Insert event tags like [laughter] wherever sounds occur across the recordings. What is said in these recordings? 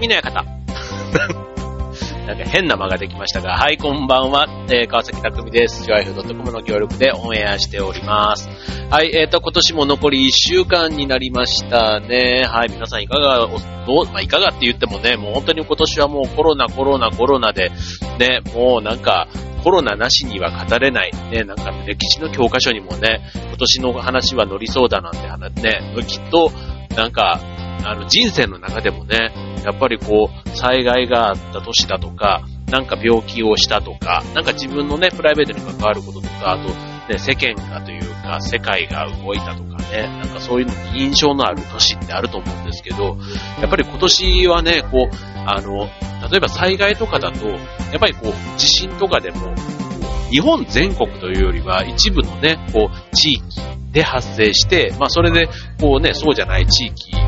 匠の館。[laughs] なんか変な間ができましたが、はい、こんばんは、えー、川崎匠です。ジョアイフ .com の協力でオンエアしております。はい、えーと、今年も残り1週間になりましたね。はい、皆さんいかが、どう、まあ、いかがって言ってもね、もう本当に今年はもうコロナ、コロナ、コロナで、ね、もうなんか、コロナなしには語れない。ね、なんか歴史の教科書にもね、今年の話は乗りそうだなんて話ね、きっと、なんか、あの、人生の中でもね、やっぱりこう、災害があった年だとか、なんか病気をしたとか、なんか自分のね、プライベートに関わることとか、あと、ね、世間がというか、世界が動いたとかね、なんかそういうのに印象のある年ってあると思うんですけど、やっぱり今年はね、こう、あの、例えば災害とかだと、やっぱりこう、地震とかでも、日本全国というよりは一部のね、こう、地域で発生して、まあそれで、こうね、そうじゃない地域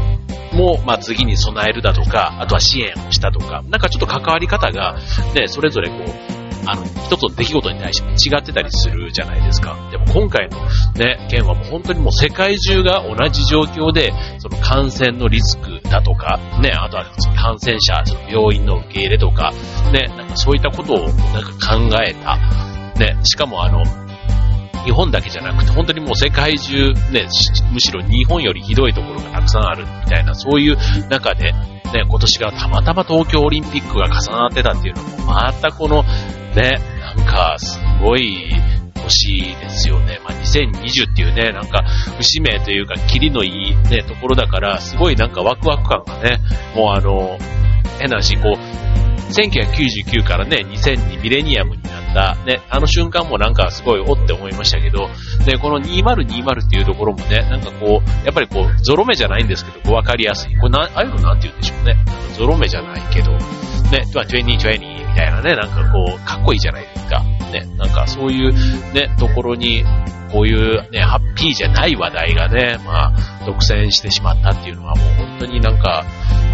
も、まあ、次に備えるだとか、あとは支援をしたとか、なんかちょっと関わり方が、ね、それぞれこう、あの、一つの出来事に対して違ってたりするじゃないですか。でも今回のね、件はもう本当にもう世界中が同じ状況で、その感染のリスクだとか、ね、あとは感染者、その病院の受け入れとか、ね、なんかそういったことをなんか考えた。ね、しかもあの、日本だけじゃなくて、本当にもう世界中、ね、むしろ日本よりひどいところがたくさんあるみたいな、そういう中で、ね、今年がたまたま東京オリンピックが重なってたっていうのも、またこの、ね、なんか、すごい、年ですよね。まあ、2020っていうね、なんか、節目というか、キリのいいね、ところだから、すごいなんかワクワク感がね、もうあの、変な話、こう、1999からね、2000にミレニアムに、ね、あの瞬間もなんかすごいおって思いましたけど、で、この2020っていうところもね、なんかこう、やっぱりこう、ゾロ目じゃないんですけど、こう分かりやすい。これな、ああいうのなんて言うんでしょうね。ゾロ目じゃないけど、ね、2020みたいなね、なんかこう、かっこいいじゃないですか。ね、なんかそういうね、ところに、こういうね、ハッピーじゃない話題がね、まあ、独占してしまったっていうのはもう本当になんか、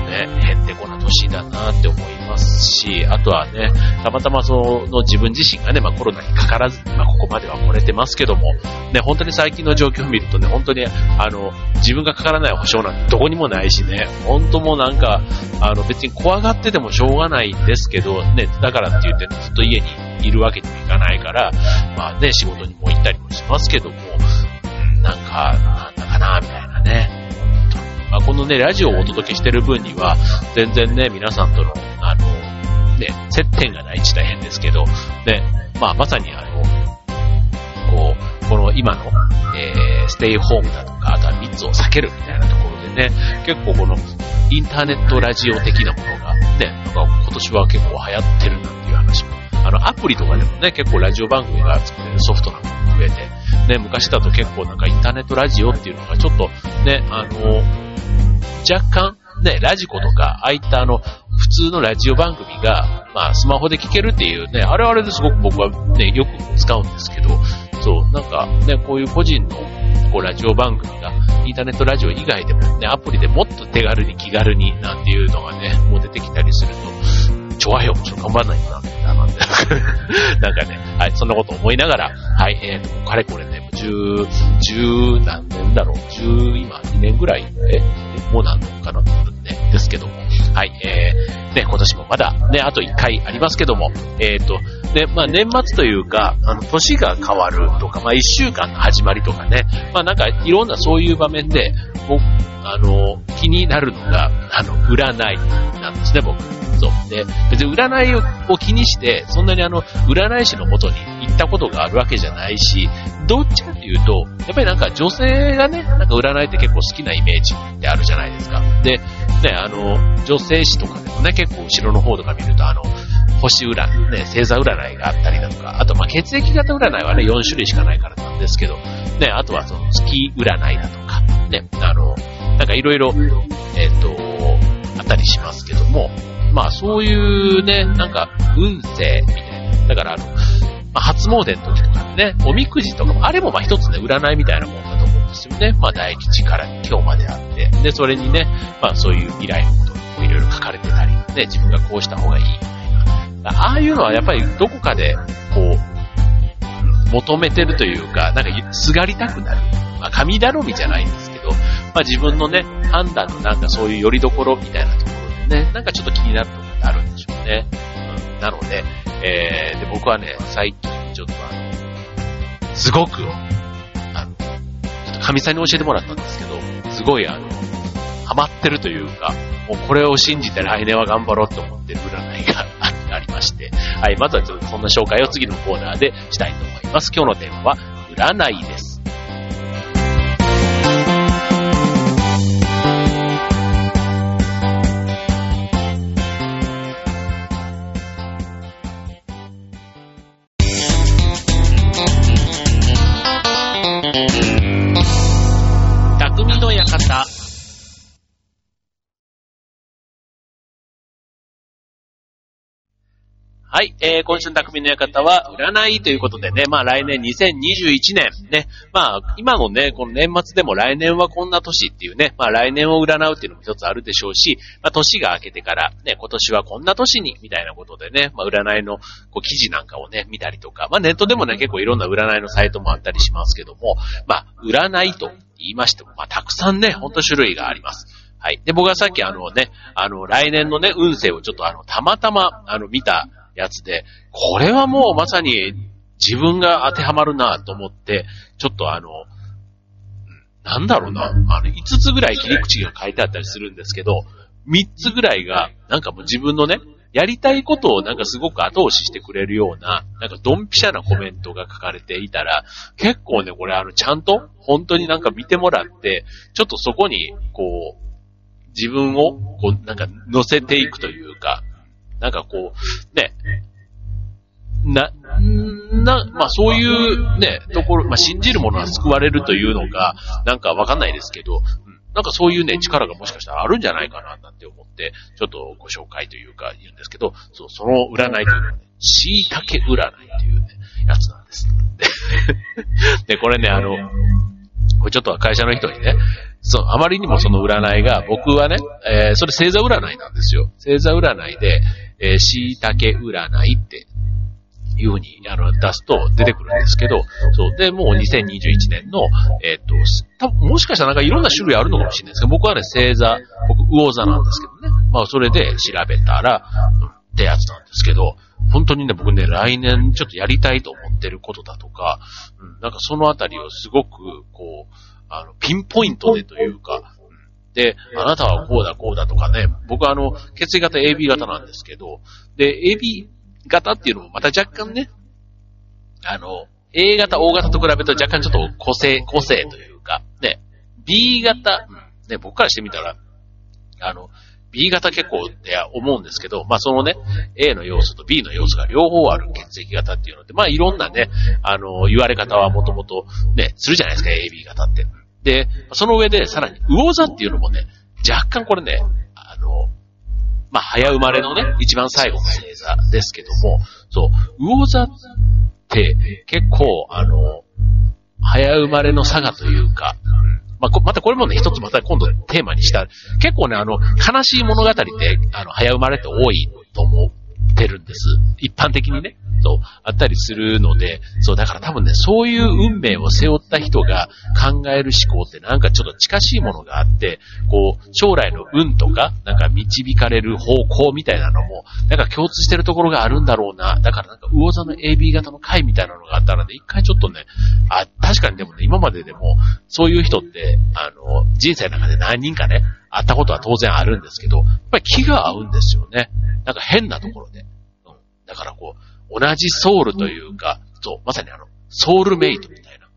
ね、へんてこな年だなって思いますし、あとはね、たまたまその自分自身がね、まあコロナにかからずに、まあここまでは来れてますけども、ね、本当に最近の状況を見るとね、本当に、あの、自分がかからない保証なんてどこにもないしね、本当もなんか、あの別に怖がっててもしょうがないんですけど、ね、だからって言ってずっと家にいるわけにもいかないから、まあね、仕事にも行ったりもしますけども、なんか、なんだかな、みたいなね。まあ、このね、ラジオをお届けしてる分には、全然ね、皆さんとの、あの、ね、接点がない地大変ですけど、ね、まあ、まさにあの、こう、この今の、えー、ステイホームだとか、あとは密を避けるみたいなところでね、結構この、インターネットラジオ的なものが、ね、なんか今年は結構流行ってるなんて、あの、アプリとかでもね、結構ラジオ番組が作れるソフトなんかも増えて、ね、昔だと結構なんかインターネットラジオっていうのがちょっと、ね、あの、若干、ね、ラジコとか、ああいったあの、普通のラジオ番組が、まあ、スマホで聞けるっていうね、あれはあれですごく僕はね、よく使うんですけど、そう、なんかね、こういう個人のこうラジオ番組が、インターネットラジオ以外でもね、アプリでもっと手軽に気軽になんていうのがね、もう出てきたりすると、ちょわへよ、ちょっと頑張らないとな、みたいな、なんで、[laughs] なんかね、はい、そんなこと思いながら、はい、えーと、かれこれね、十、十何年だろう、十、今、2年ぐらい、え、もうなんのかな、ね、ですけども、はい、えー、ね、今年もまだ、ね、あと1回ありますけども、えっ、ー、と、ね、まあ年末というか、あの、年が変わるとか、まあ1週間の始まりとかね、まあなんかいろんなそういう場面で、僕、あの、気になるのが、あの、占いなんですね、僕。そう。で、別に占いを気にして、そんなにあの、占い師のもとに行ったことがあるわけじゃないし、どっちかっていうと、やっぱりなんか女性がね、なんか占いって結構好きなイメージってあるじゃないですか。で、ね、あの、女性誌とかでもね、結構後ろの方とか見ると、あの、星占い、ね、星座占いがあったりだとか、あとま血液型占いはね、4種類しかないからなんですけど、ね、あとはその月占いだとか、ね、あの、なんかいろいろ、えっ、ー、と、あったりしますけども、まあそういうね、なんか運勢みたいな。だからあの、まあ、初詣の時とかね、おみくじとかも、あれもまあ一つね、占いみたいなもんだと思うんですよね。まあ大吉から今日まであって。で、それにね、まあそういう未来のこともいろいろ書かれてたり、ね、自分がこうした方がいいみたいな。ああいうのはやっぱりどこかで、こう、求めてるというか、なんかすがりたくなる。まあ神頼みじゃないんですど、まあ自分のね、判断のなんかそういう拠り所みたいなところね、なんかちょっと気になるところってあるんでしょうね。うん、なので、えー、で、僕はね、最近ちょっとあの、すごく、あの、ちょっと神さんに教えてもらったんですけど、すごいあの、ハマってるというか、もうこれを信じて来年は頑張ろうと思ってる占いがありまして、はい、まずはちょっとそんな紹介を次のコーナーでしたいと思います。今日のテーマは、占いです。はい、えー、今週の匠の館は、占いということでね、まあ来年2021年、ね、まあ今のね、この年末でも来年はこんな年っていうね、まあ来年を占うっていうのも一つあるでしょうし、まあ年が明けてから、ね、今年はこんな年に、みたいなことでね、まあ占いのこう記事なんかをね、見たりとか、まあネットでもね、結構いろんな占いのサイトもあったりしますけども、まあ占いと言いましても、まあたくさんね、ほんと種類があります。はい。で、僕はさっきあのね、あの、来年のね、運勢をちょっとあの、たまたま、あの、見たやつで、これはもうまさに自分が当てはまるなと思って、ちょっとあの、なんだろうな、あの、5つぐらい切り口が書いてあったりするんですけど、3つぐらいが、なんかもう自分のね、やりたいことをなんかすごく後押ししてくれるような、なんかドンピシャなコメントが書かれていたら、結構ね、これあの、ちゃんと、本当になんか見てもらって、ちょっとそこに、こう、自分を、こう、なんか乗せていくというか、なんかこう、ね、な、な、まあそういうね、ところ、まあ信じるものは救われるというのが、なんかわかんないですけど、なんかそういうね、力がもしかしたらあるんじゃないかな、なんて思って、ちょっとご紹介というか言うんですけど、そう、その占いというのはね、椎茸占いというね、やつなんです。[laughs] で、これね、あの、これちょっと会社の人にね、そう、あまりにもその占いが、僕はね、えー、それ星座占いなんですよ。星座占いで、えー、椎茸占いっていうふうに、あの、出すと出てくるんですけど、そう。で、もう2021年の、えっ、と、多分もしかしたらなんかいろんな種類あるのかもしれないですけど、僕はね、星座、僕、魚座なんですけどね。まあ、それで調べたら、うん、ってやつなんですけど、本当にね、僕ね、来年ちょっとやりたいと思ってることだとか、うん、なんかそのあたりをすごく、こう、あの、ピンポイントでというか、で、あなたはこうだこうだとかね、僕はあの、血液型 AB 型なんですけど、で、AB 型っていうのもまた若干ね、あの、A 型、O 型と比べると若干ちょっと個性、個性というか、ね、B 型、ね、僕からしてみたら、あの、B 型結構って思うんですけど、まあそのね、A の要素と B の要素が両方ある血液型っていうので、まあいろんなね、あの、言われ方はもともとね、するじゃないですか、AB 型って。で、その上でさらに魚座っていうのもね、若干これね、あの、まあ早生まれのね、一番最後の星座ですけども、そう、魚座って結構あの、早生まれの差がというか、まあ、またこれもね、一つまた今度テーマにした、結構ね、あの、悲しい物語って、あの、早生まれって多いと思ってるんです。一般的にね。そう、あったりするので、そう、だから多分ね、そういう運命を背負った人が考える思考ってなんかちょっと近しいものがあって、こう、将来の運とか、なんか導かれる方向みたいなのも、なんか共通してるところがあるんだろうな。だからなんか魚座の AB 型の回みたいなのがあったらね、一回ちょっとね、あ、確かにでもね、今まででも、そういう人って、あの、人生の中で何人かね、会ったことは当然あるんですけど、やっぱり気が合うんですよね。なんか変なところで。うん。だからこう、同じソウルというか、そう、まさにあの、ソウルメイトみたいな。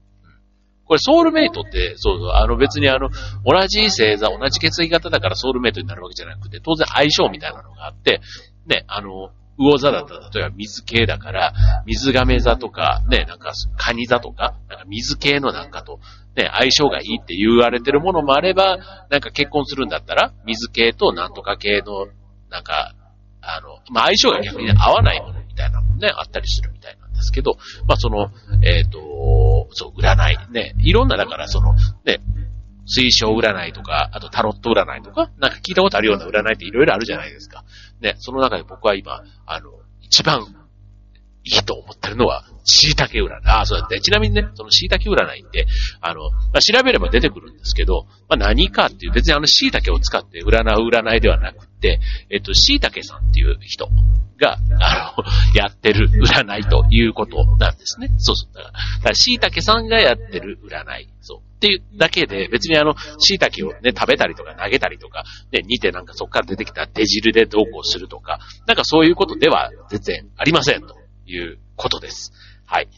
これソウルメイトって、そうそう、あの別にあの、同じ星座、同じ血液型だからソウルメイトになるわけじゃなくて、当然相性みたいなのがあって、ね、あの、魚座だったら、例えば水系だから、水亀座とか、ね、なんか、カニ座とか、なんか水系のなんかと、ね、相性がいいって言われてるものもあれば、なんか結婚するんだったら、水系となんとか系の、なんか、あの、まあ、相性が逆に、合わないものみたいなもんね、あったりするみたいなんですけど、まあ、その、えっ、ー、と、そう、占い、ね、いろんな、だからその、ね、推奨占いとか、あとタロット占いとか、なんか聞いたことあるような占いっていろいろあるじゃないですか。ね、その中で僕は今、あの、一番いいと思ってるのは、椎茸占い。ああ、そうだって。ちなみにね、その椎茸占いって、あの、まあ、調べれば出てくるんですけど、まあ、何かっていう、別にあの椎茸を使って占う占いではなくて、えっと、椎茸さんっていう人が、あの、[laughs] やってる占いということなんですね。そうそう。だから、椎茸さんがやってる占い。そう。っていうだけで、別にあの、椎茸をね、食べたりとか投げたりとか、ね、煮てなんかそこから出てきた手汁でどうこうするとか、なんかそういうことでは全然ありませんということです。はい。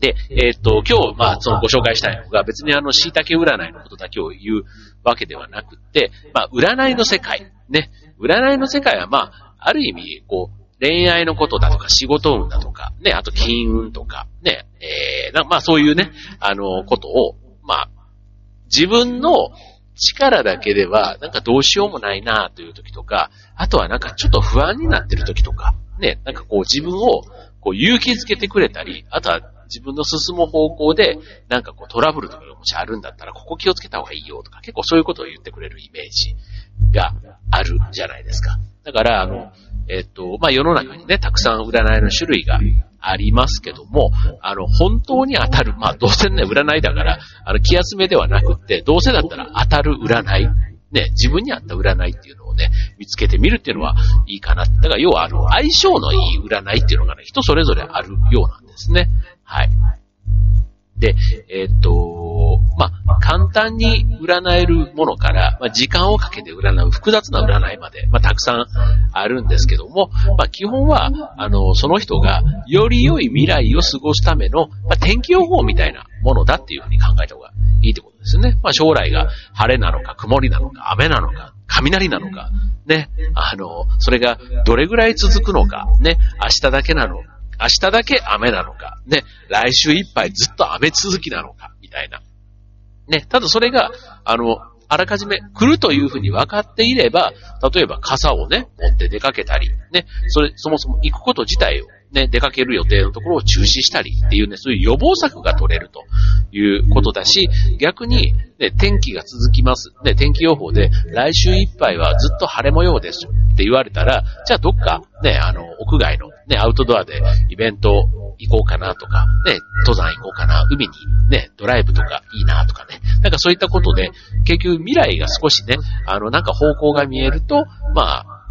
で、えー、っと、今日、まあ、そのご紹介したいのが、別にあの、椎茸占いのことだけを言うわけではなくて、まあ、占いの世界、ね、占いの世界は、まあ、ある意味、こう、恋愛のことだとか、仕事運だとか、ね、あと金運とか、ね、えー、まあそういうね、あの、ことを、まあ、自分の力だけでは、なんかどうしようもないなという時とか、あとはなんかちょっと不安になってる時とか、ね、なんかこう自分をこう勇気づけてくれたり、あとは自分の進む方向で、なんかこうトラブルとかがもしあるんだったら、ここ気をつけた方がいいよとか、結構そういうことを言ってくれるイメージがあるじゃないですか。だから、あの、えっと、まあ、世の中にね、たくさん占いの種類がありますけども、あの、本当に当たる、まあ、どうせね、占いだから、あの、気休めではなくって、どうせだったら当たる占い、ね、自分に合った占いっていうのをね、見つけてみるっていうのはいいかな。だから、要は、あの、相性のいい占いっていうのがね、人それぞれあるようなんですね。はい。で、えっ、と、まあ、簡単に占えるものから、まあ、時間をかけて占う複雑な占いまで、まあ、たくさんあるんですけども、ま、基本は、あの、その人がより良い未来を過ごすための、ま、天気予報みたいなものだっていうふうに考えた方がいいってことですね。まあ、将来が晴れなのか曇りなのか雨なのか雷なのか、ね、あの、それがどれぐらい続くのか、ね、明日だけなの明日だけ雨なのか、ね、来週いっぱいずっと雨続きなのか、みたいな。ね、ただそれが、あの、あらかじめ来るというふうに分かっていれば、例えば傘をね、持って出かけたり、ね、それ、そもそも行くこと自体をね、出かける予定のところを中止したりっていうね、そういう予防策が取れるということだし、逆に、ね、天気が続きます。ね、天気予報で来週いっぱいはずっと晴れ模様ですって言われたら、じゃあどっかね、あの、屋外のね、アウトドアでイベント行こうかなとか、ね、登山行こうかな、海にね、ドライブとかいいなとかね、なんかそういったことで、結局未来が少しね、あの、なんか方向が見えると、まあ、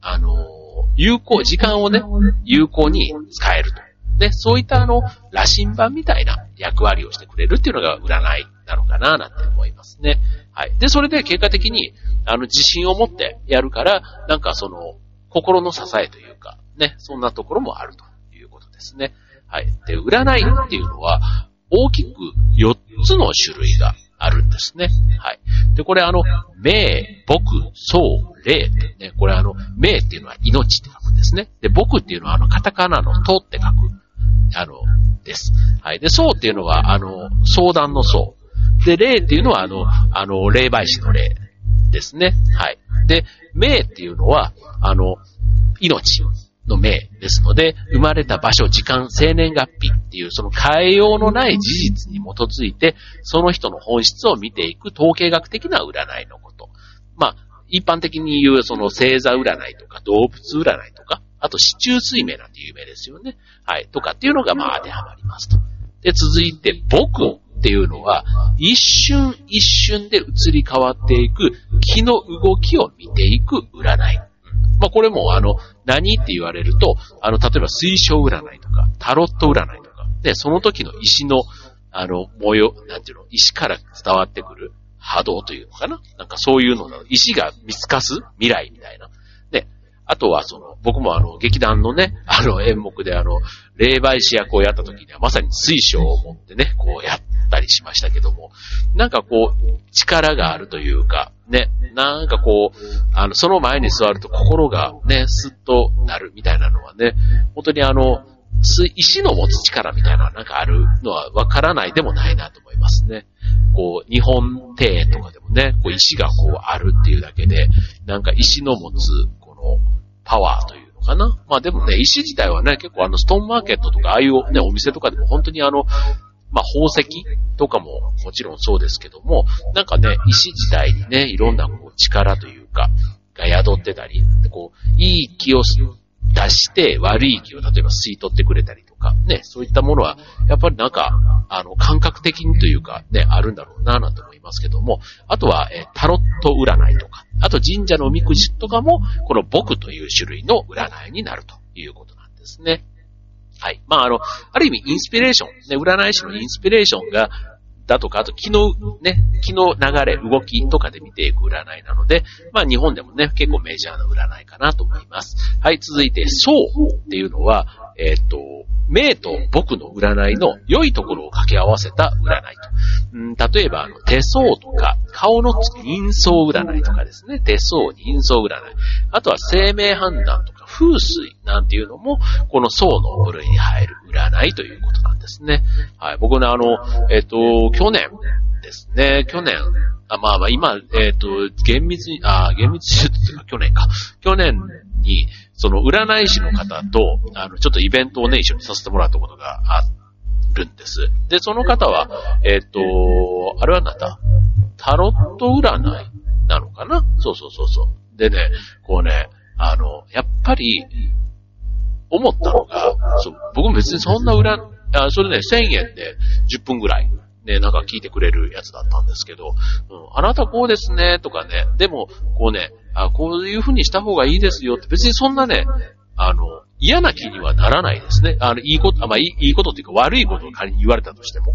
あの、有効、時間をね、有効に使えると。で、そういったあの、羅針盤みたいな役割をしてくれるっていうのが占いなのかな、なんて思いますね。はい。で、それで結果的に、あの、自信を持ってやるから、なんかその、心の支えというか、ね、そんなところもあるということですね。はい。で、占いっていうのは、大きく4つの種類があるんですね。はい。で、これあの、命、僕、僧、霊ってね、これあの、命っていうのは命って書くんですね。で、僕っていうのはあの、カタカナのとって書く、あの、です。はい。で、僧っていうのはあの、相談の僧。で、霊っていうのはあの、あの、霊媒師の霊ですね。はい。で、命っていうのは、あの、命。の命ですので、生まれた場所、時間、生年月日っていう、その変えようのない事実に基づいて、その人の本質を見ていく統計学的な占いのこと。まあ、一般的に言う、その星座占いとか動物占いとか、あと、市中水明なんて有名ですよね。はい。とかっていうのが、まあ、当てはまりますと。で、続いて、僕っていうのは、一瞬一瞬で移り変わっていく気の動きを見ていく占い。まあ、これも、あの、何って言われると、あの、例えば水晶占いとか、タロット占いとか、で、その時の石の、あの、模様、なんていうの、石から伝わってくる波動というのかななんかそういうのの。石が見透かす未来みたいな。あとはその、僕もあの、劇団のね、あの演目であの、霊媒師役をやった時にはまさに水晶を持ってね、こうやったりしましたけども、なんかこう、力があるというか、ね、なんかこう、あの、その前に座ると心がね、スッとなるみたいなのはね、本当にあの、石の持つ力みたいななんかあるのはわからないでもないなと思いますね。こう、日本庭園とかでもね、こう石がこうあるっていうだけで、なんか石の持つ、この、パワーというのかな。まあでもね、石自体はね、結構あの、ストーンマーケットとか、ああいうね、お店とかでも本当にあの、まあ、宝石とかももちろんそうですけども、なんかね、石自体にね、いろんなこう力というか、が宿ってたり、こう、いい気を出して悪い気を例えば吸い取ってくれたりとか、ね、そういったものは、やっぱりなんか、あの、感覚的にというか、ね、あるんだろうな、なんて思いますけども、あとは、え、タロット占いとか、あと神社のおみくじとかも、この僕という種類の占いになるということなんですね。はい。まあ、あの、ある意味インスピレーション、ね、占い師のインスピレーションがだとか、あと気のね、気の流れ、動きとかで見ていく占いなので、まあ日本でもね、結構メジャーな占いかなと思います。はい、続いて、そうっていうのは、えっ、と、名と僕の占いの良いところを掛け合わせた占いと。うん、例えば、あの、手相とか、顔の人相占いとかですね。手相、人相占い。あとは生命判断とか、風水なんていうのも、この相の部類に入る占いということなんですね。はい。僕ね、あの、えっ、と、去年ですね、去年、あまあまあ今、えっ、と、厳密に、あ厳密に言うと去年か。去年に、その占い師の方と、あの、ちょっとイベントをね、一緒にさせてもらったことがあるんです。で、その方は、えっ、と、あれはなんだ？タロット占いなのかな？そうそうそうそう。でね、こうね、あの、やっぱり、思ったのが、そう僕も別にそんな裏、あそれね、1000円で10分ぐらい、ね、なんか聞いてくれるやつだったんですけど、うん、あなたこうですね、とかね、でも、こうね、あこういう風にした方がいいですよって、別にそんなね、あの、嫌な気にはならないですね。あの、いいこと、まあいい、いいことっていうか悪いことを仮に言われたとしても。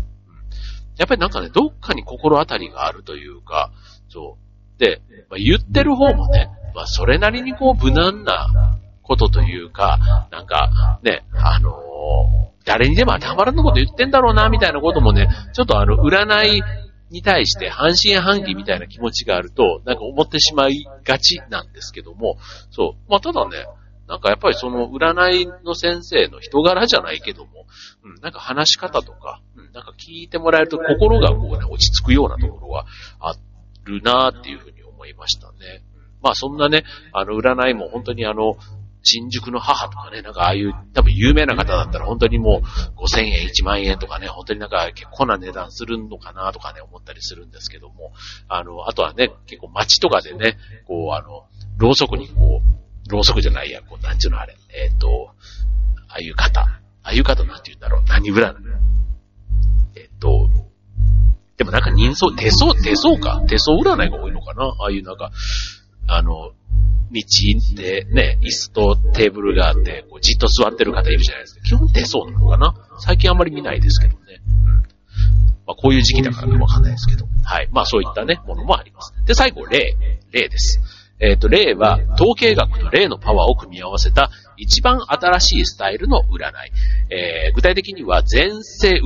やっぱりなんかね、どっかに心当たりがあるというか、そう。で、まあ、言ってる方もね、まあそれなりにこう無難なことというか、なんか、ね、あのー、誰にでも当てはまらんのこと言ってんだろうな、みたいなこともね、ちょっとあの、占いに対して半信半疑みたいな気持ちがあると、なんか思ってしまいがちなんですけども、そう。まあ、ただね、なんかやっぱりその占いの先生の人柄じゃないけども、うん、なんか話し方とか、うん、なんか聞いてもらえると心がこうね、落ち着くようなところはあるなっていうふうに思いましたね。まあそんなね、あの占いも本当にあの、新宿の母とかね、なんかああいう多分有名な方だったら本当にもう5000円、1万円とかね、本当になんか結構な値段するのかなとかね、思ったりするんですけども、あの、あとはね、結構街とかでね、こうあの、ろうそくにこう、ろうそくじゃないや、こう、なんちゅうのあれ、えっ、ー、と、ああいう方、ああいう方なんて言うんだろう、何占い？えっ、ー、と、でもなんか人相、手相、手相か手相占いが多いのかなああいうなんか、あの、道でね、椅子とテーブルがあって、こうじっと座ってる方いるじゃないですか。基本出そうなのかな？最近あんまり見ないですけどね。うん。まあこういう時期だからかわかんないですけど。はい。まあそういったね、ものもあります。で、最後、例。例です。えっ、ー、と、例は、統計学と例のパワーを組み合わせた一番新しいスタイルの占い。えー、具体的には、前世占い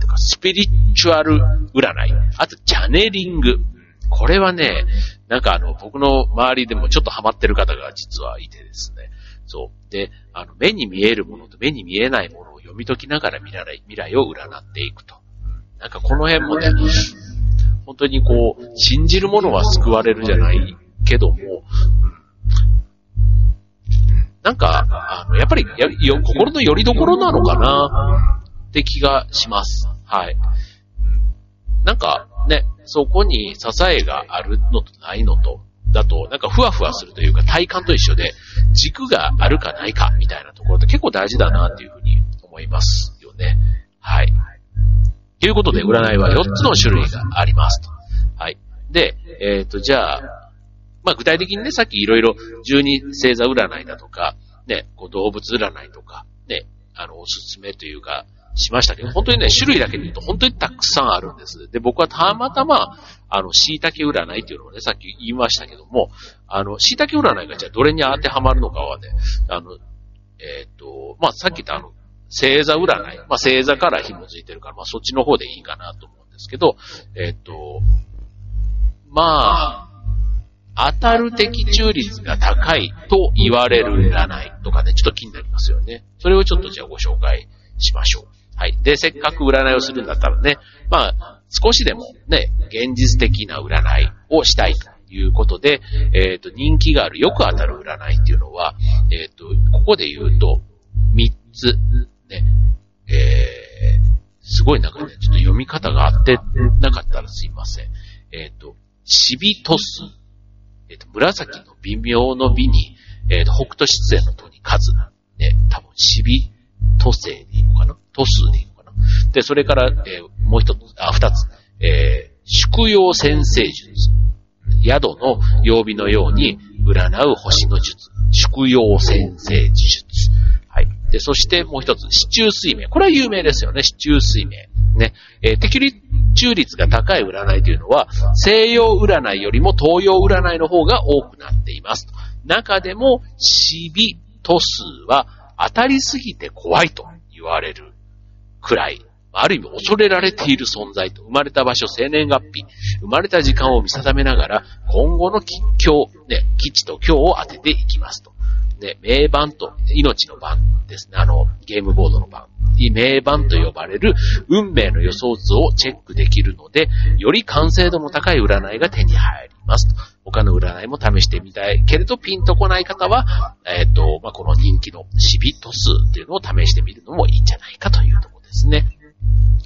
とか、スピリチュアル占い、あと、チャネリング。これはね、なんかあの、僕の周りでもちょっとハマってる方が実はいてですね。そう。で、あの、目に見えるものと目に見えないものを読み解きながら未来未来を占っていくと。なんかこの辺もね、本当にこう、信じるものは救われるじゃないけども、なんか、あの、やっぱりやよ、心の拠り所なのかなって気がします。はい。なんか、ね、そこに支えがあるのとないのと、だと、なんかふわふわするというか体感と一緒で、軸があるかないかみたいなところって結構大事だなっていうふうに思いますよね。はい。ということで、占いは4つの種類がありますと。はい。で、えっ、ー、と、じゃあ、まあ具体的にね、さっきいろいろ十二星座占いだとか、ね、こう動物占いとか、ね、あの、おすすめというか、しましたけど、本当にね、種類だけで言うと本当にたくさんあるんです。で、僕はたまたま、あの、椎茸占いっていうのをね、さっき言いましたけども、あの、椎茸占いがじゃあどれに当てはまるのかはね、あの、えっ、と、まあ、さっき言ったあの、星座占い、まあ、星座から紐づいてるから、まあ、そっちの方でいいかなと思うんですけど、えっ、と、まあ、当たる的中率が高いと言われる占いとかね、ちょっと気になりますよね。それをちょっとじゃあご紹介しましょう。はい。で、せっかく占いをするんだったらね、まあ、少しでもね、現実的な占いをしたいということで、えっ、ー、と、人気があるよく当たる占いっていうのは、えっ、ー、と、ここで言うと、3つ、ね、えー、すごいなんかね、ちょっと読み方が合ってなかったらすいません。えっ、ー、と、シビトス、えっ、と、紫の微妙の美に、えっ、と、北斗出演のとに数。ね、多分、死び、都政でいいのかな？都数でいいのかな？で、それから、えー、もう一つ、あ、二つ。えー、宿用先生術。宿の曜日のように占う星の術。宿用先生術。はい。で、そしてもう一つ、市中水明。これは有名ですよね、市中水明。ね。えー、適中率が高い占いというのは、西洋占いよりも東洋占いの方が多くなっています。中でも、死日、都数は当たりすぎて怖いと言われるくらい、ある意味恐れられている存在と、生まれた場所、生年月日、生まれた時間を見定めながら、今後の吉凶、ね、吉と凶を当てていきますと。で、名番と、命の番ですね。あの、ゲームボードの番。名番と呼ばれる運命の予想図をチェックできるので、より完成度の高い占いが手に入ります。他の占いも試してみたいけれどピンとこない方は、えっ、ー、と、まあ、この人気のシビット数っていうのを試してみるのもいいんじゃないかというところですね。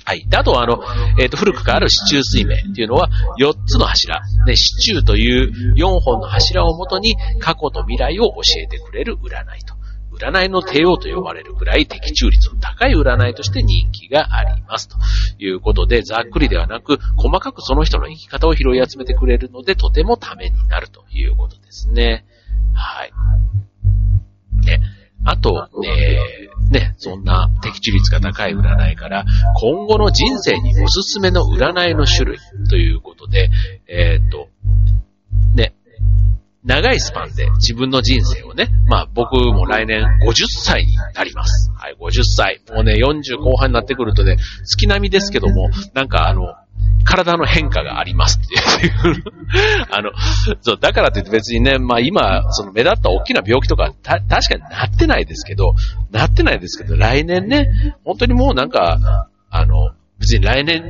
はい。で、あとあの、えっ、ー、と、古くからある市中水明っていうのは、4つの柱。ね、市中という4本の柱をもとに、過去と未来を教えてくれる占いと。占いの帝王と呼ばれるくらい的中率の高い占いとして人気があります。ということで、ざっくりではなく、細かくその人の生き方を拾い集めてくれるので、とてもためになるということですね。はい。ね。あと、えー、ね、そんな的中率が高い占いから、今後の人生におすすめの占いの種類ということで、えっ、ー、と、ね、長いスパンで自分の人生をね、まあ僕も来年50歳になります。はい、50歳。もうね、40後半になってくるとね、月並みですけども、なんかあの、体の変化がありますっていう [laughs] あの、そう、だからといって別にね、まあ今、その目立った大きな病気とか、た、確かになってないですけど、なってないですけど、来年ね、本当にもうなんか、あの、別に来年、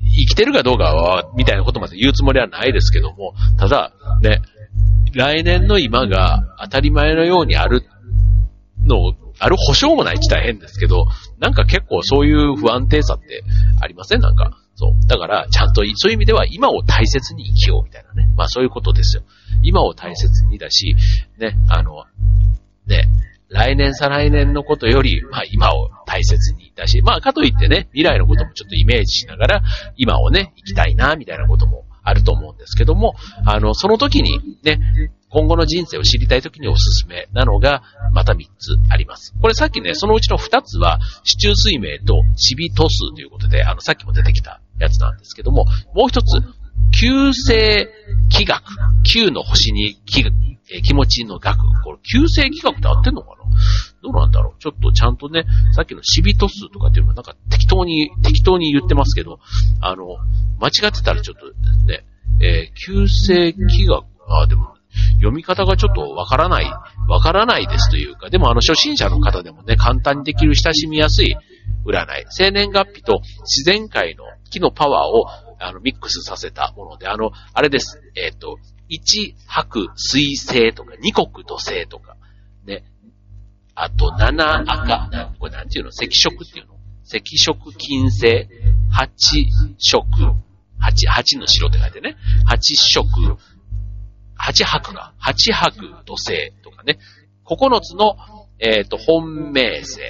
生きてるかどうかは、みたいなことまで言うつもりはないですけども、ただ、ね、来年の今が当たり前のようにあるの、ある保証もないって大変ですけど、なんか結構そういう不安定さってありません？なんか。そう。だから、ちゃんと、そういう意味では今を大切に生きようみたいなね。まあそういうことですよ。今を大切にだし、ね、あの、ね、来年再来年のことより、まあ今を大切にだし、まあかといってね、未来のこともちょっとイメージしながら、今をね、生きたいな、みたいなこともあると思うんですけども、あの、その時にね、今後の人生を知りたい時におすすめなのが、また3つあります。これさっきね、そのうちの2つは、市中水明とチビト数ということで、あの、さっきも出てきたやつなんですけども、もう一つ、旧星気学。旧の星に気気持ちの学。これ、旧星気学って合ってんのかな？どうなんだろうちょっとちゃんとね、さっきのシビト数とかっていうのはなんか適当に、適当に言ってますけど、あの、間違ってたらちょっとね、えー、旧世気学、あ、でも、読み方がちょっとわからない、わからないですというか、でもあの初心者の方でもね、簡単にできる親しみやすい占い。生年月日と自然界の木のパワーをあのミックスさせたもので、あの、あれです。えっ、ー、と、一白水星とか、二国土星とか、ね。あと、七赤、これなんていうの？赤色っていうの？赤色金星、八色、八、八の白って書いてね。八色、八白が、八白土星とかね。九つの、えっ、ー、と、本命星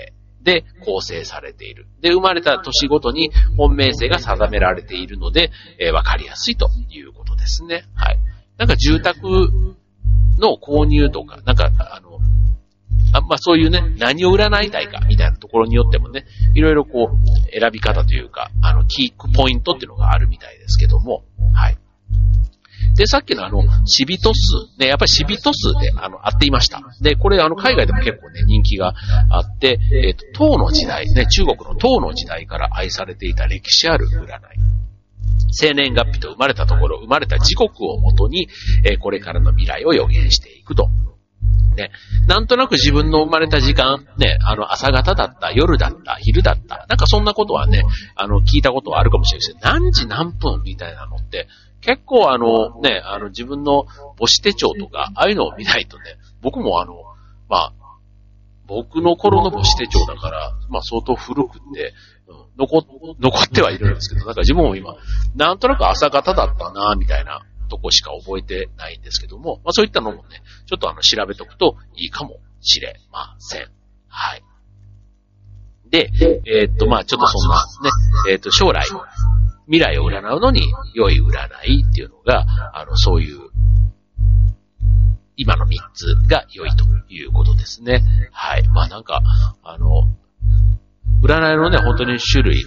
で構成されている。で、生まれた年ごとに本命星が定められているので、えー、わかりやすいということですね。はい。なんか住宅の購入とか、なんか、あの、あまあそういうね、何を占いたいかみたいなところによってもね、いろいろこう、選び方というか、あの、キークポイントっていうのがあるみたいですけども、はい。で、さっきのあの、シビト数、ね、やっぱりシビト数で、あの、あっていました。で、これあの、海外でも結構ね、人気があって、えっ、ー、と、唐の時代、ね、中国の唐の時代から愛されていた歴史ある占い。生年月日と生まれたところ、生まれた時刻をもとに、えー、これからの未来を予言していくと。ね、なんとなく自分の生まれた時間、ね、あの、朝方だった、夜だった、昼だった、なんかそんなことはね、あの、聞いたことはあるかもしれないです何時何分みたいなのって、結構あの、ね、あの、自分の母子手帳とか、ああいうのを見ないとね、僕もあの、まあ、僕の頃の母子手帳だから、まあ相当古くって、うん、残、残ってはいるんですけど、なんか自分も今、なんとなく朝方だったな、みたいな。とこしか覚えてないんですけども、まあそういったのもね、ちょっとあの調べとくといいかもしれません。はい。で、えー、っと、まあちょっとそんなね、えー、っと、将来、未来を占うのに良い占いっていうのが、あの、そういう、今の3つが良いということですね。はい。まあなんか、あの、占いのね、本当に種類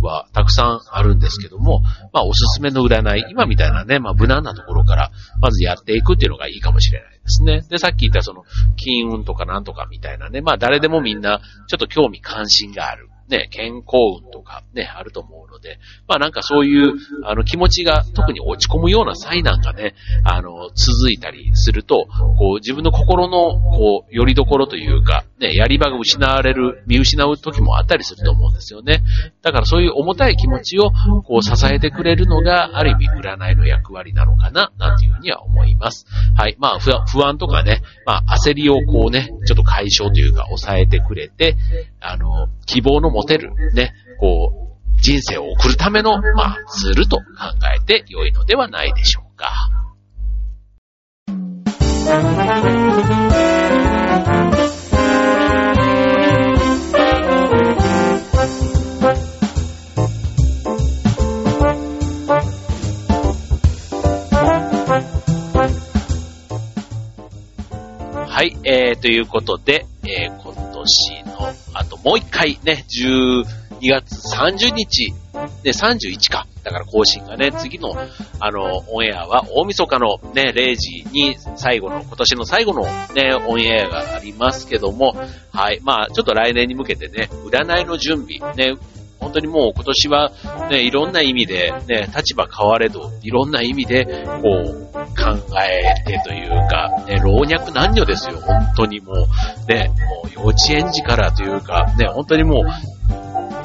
はたくさんあるんですけども、まあおすすめの占い、今みたいなね、まあ無難なところからまずやっていくっていうのがいいかもしれないですね。で、さっき言ったその金運とかなんとかみたいなね、まあ誰でもみんなちょっと興味関心がある。ね、健康運とかね、あると思うので、まあなんかそういう、あの気持ちが特に落ち込むような災難がね、あの、続いたりすると、こう自分の心の、こう、よりどころというか、ね、やり場が失われる、見失う時もあったりすると思うんですよね。だからそういう重たい気持ちを、こう支えてくれるのが、ある意味占いの役割なのかな、なんていうふうには思います。はい。まあ不安とかね、まあ焦りをこうね、ちょっと解消というか抑えてくれて、あの、希望の持てる、ね、こう、人生を送るための、まあ、ツールと考えて良いのではないでしょうか。はい、えー、ということで、えー、今年の、あともう一回ね、12月30日、で、31か。だから更新がね、次の、あの、オンエアは大晦日のね、0時に最後の、今年の最後のね、オンエアがありますけども、はい。まあ、ちょっと来年に向けてね、占いの準備、ね、本当にもう今年はね、いろんな意味でね、立場変われど、いろんな意味で、こう、考えてというか、ね、老若男女ですよ、本当にもう、ね、もう幼稚園児からというか、ね、本当にもう、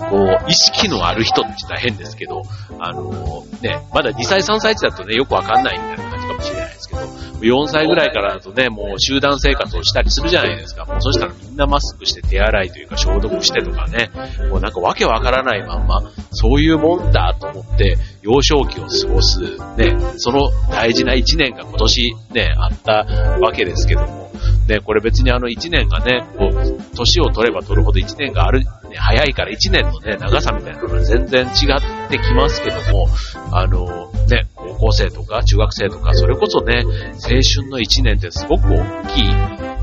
こう、意識のある人って言ったら変ですけど、あのね、まだ2歳3歳児だとね、よくわかんないみたいな感じかもしれないですけど、4歳ぐらいからだとね、もう集団生活をしたりするじゃないですか。もうそしたらみんなマスクして手洗いというか消毒してとかね、もうなんかわけわからないまんま、そういうもんだと思って、幼少期を過ごす、ね、その大事な1年が今年ね、あったわけですけども、ね、これ別にあの1年がね、こう、年を取れば取るほど1年がある、ね、早いから1年のね、長さみたいなのが全然違ってきますけども、あの、高校生とか中学生とか、それこそね、青春の1年ってすごく大きい、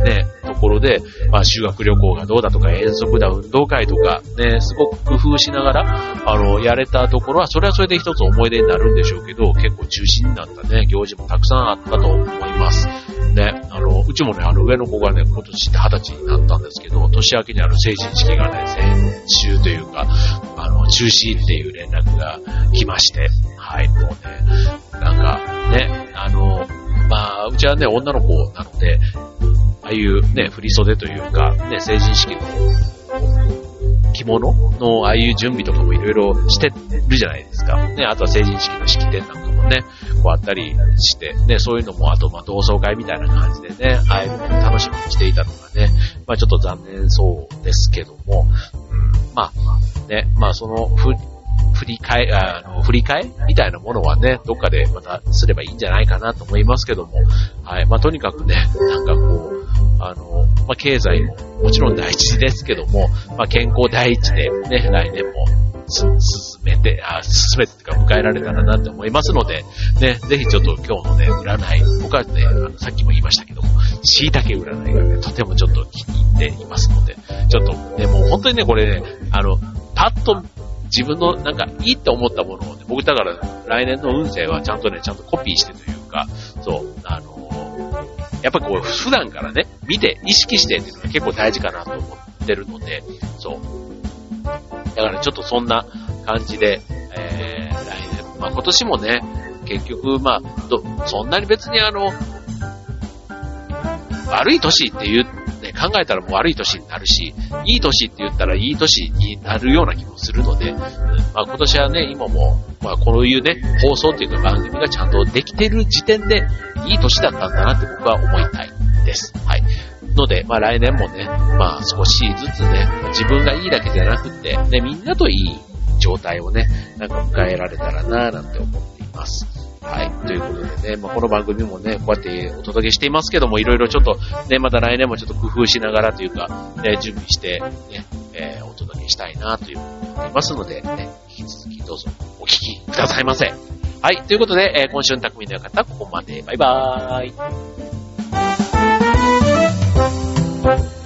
ね、ところで、まあ修学旅行がどうだとか遠足だ、運動会とか、ね、すごく工夫しながら、あの、やれたところは、それはそれで一つ思い出になるんでしょうけど、結構中心になったね、行事もたくさんあったと思います。ね、あの、うちもね、あの上の子がね、今年二十歳になったんですけど、年明けにある成人式がね、先週というか、あの、中止っていう連絡が来まして、はい、もうね、なんか、ね、あの、まあ、うちはね、女の子なので、ああいうね、振り袖というか、ね、成人式の着物のああいう準備とかもいろいろしてるじゃないですか。ね、あとは成人式の式典なんかもね、こうあったりして、ね、そういうのも、あと、まあ、同窓会みたいな感じでね、ああいうのを楽しみにしていたのがね、まあ、ちょっと残念そうですけども、うん、まあ、ね、まあ、その、ふ、振り替え、あの、振り替えみたいなものはね、どっかでまたすればいいんじゃないかなと思いますけども、はい。まあ、とにかくね、なんかこう、あの、まあ、経済ももちろん大事ですけども、まあ、健康第一でね、来年も進めて、あ、進めてか迎えられたらなって思いますので、ね、ぜひちょっと今日のね、占い、僕はね、あのさっきも言いましたけども、椎茸占いがね、とてもちょっと気に入っていますので、ちょっとね、もう本当にね、これね、あの、パッと自分のなんかいいって思ったものをね、僕だから来年の運勢はちゃんとね、ちゃんとコピーしてというか、そう、あのやっぱこう普段からね、見て、意識してっていうのが結構大事かなと思ってるので、そう。だからちょっとそんな感じで、えー、来年、まあ今年もね、結局、まあ、ど、そんなに別にあの、悪い年って言う、ね、考えたらもう悪い年になるし、いい年って言ったらいい年になるような気もするので、まあ今年はね、今も、まあこういうね、放送というか番組がちゃんとできてる時点で、いい年だったんだなって僕は思いたいです。はい。ので、まあ来年もね、まあ少しずつね、自分がいいだけじゃなくて、ね、みんなといい状態をね、なんか迎えられたらなぁなんて思っています。はい。ということでね、まあ、この番組もね、こうやってお届けしていますけども、いろいろちょっと、ね、また来年もちょっと工夫しながらというか、ね、準備して、ね、えー、お届けしたいなというふうに思いますので、ね、引き続きどうぞお聞きくださいませ。はい。ということで、えー、今週の匠の館、ここまで。バイバーイ。